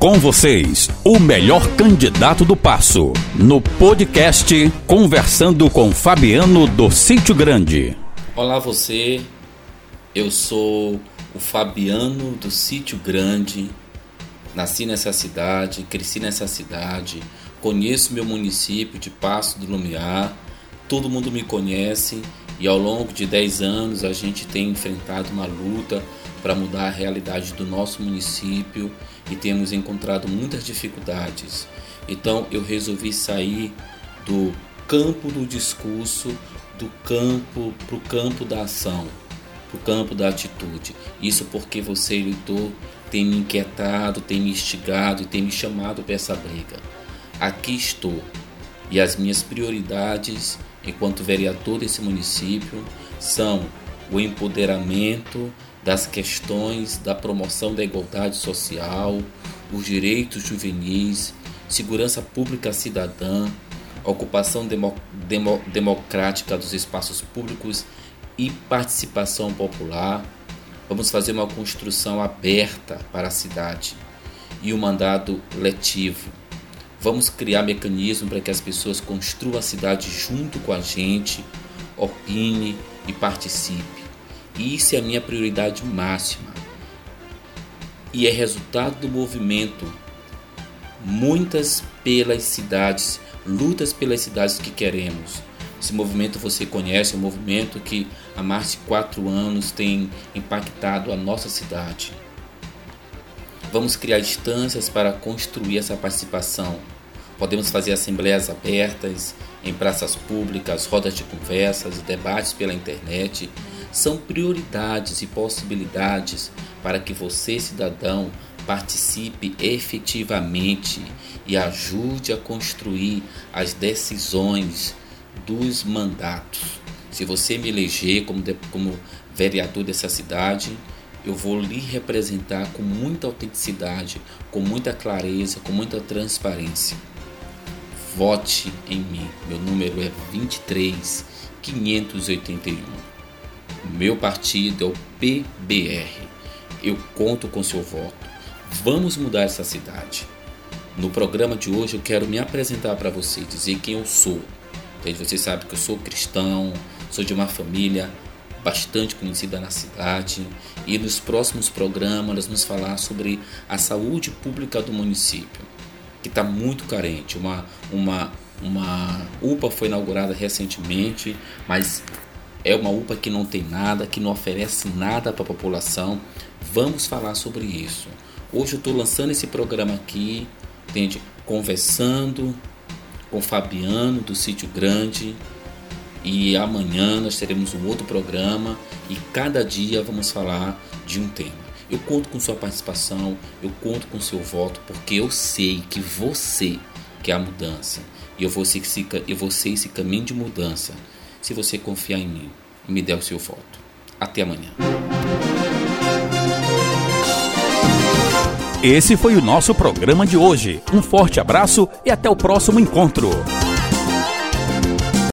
Com vocês, o melhor candidato do Passo, no podcast Conversando com Fabiano do Sítio Grande. Olá você, eu sou o Fabiano do Sítio Grande. Nasci nessa cidade, cresci nessa cidade, conheço meu município de Passo do Lumiar, todo mundo me conhece e ao longo de 10 anos a gente tem enfrentado uma luta para mudar a realidade do nosso município e temos encontrado muitas dificuldades. Então eu resolvi sair do campo do discurso, do campo para o campo da ação, para o campo da atitude. Isso porque você, eleitor, tem me inquietado, tem me instigado e tem me chamado para essa briga. Aqui estou e as minhas prioridades enquanto vereador desse município são o empoderamento das questões da promoção da igualdade social, os direitos juvenis, segurança pública cidadã, ocupação demo, demo, democrática dos espaços públicos e participação popular. Vamos fazer uma construção aberta para a cidade e o um mandado letivo. Vamos criar mecanismos para que as pessoas construam a cidade junto com a gente, opine e participe. E isso é a minha prioridade máxima. E é resultado do movimento. Muitas pelas cidades, lutas pelas cidades que queremos. Esse movimento você conhece, é um movimento que há mais de quatro anos tem impactado a nossa cidade. Vamos criar instâncias para construir essa participação. Podemos fazer assembleias abertas, em praças públicas, rodas de conversas, debates pela internet são prioridades e possibilidades para que você, cidadão, participe efetivamente e ajude a construir as decisões dos mandatos. Se você me eleger como, como vereador dessa cidade, eu vou lhe representar com muita autenticidade, com muita clareza, com muita transparência. Vote em mim. Meu número é 23 581. Meu partido é o PBR. Eu conto com seu voto. Vamos mudar essa cidade. No programa de hoje eu quero me apresentar para você, dizer quem eu sou. Você sabe que eu sou cristão, sou de uma família bastante conhecida na cidade e nos próximos programas nós vamos falar sobre a saúde pública do município, que está muito carente. Uma, uma, uma UPA foi inaugurada recentemente, mas é uma UPA que não tem nada, que não oferece nada para a população. Vamos falar sobre isso. Hoje eu estou lançando esse programa aqui, entende? Conversando com Fabiano do Sítio Grande. E amanhã nós teremos um outro programa e cada dia vamos falar de um tema. Eu conto com sua participação, eu conto com seu voto, porque eu sei que você quer a mudança. E eu vou ser, eu vou ser esse caminho de mudança se você confiar em mim e me der o seu voto. Até amanhã. Esse foi o nosso programa de hoje. Um forte abraço e até o próximo encontro.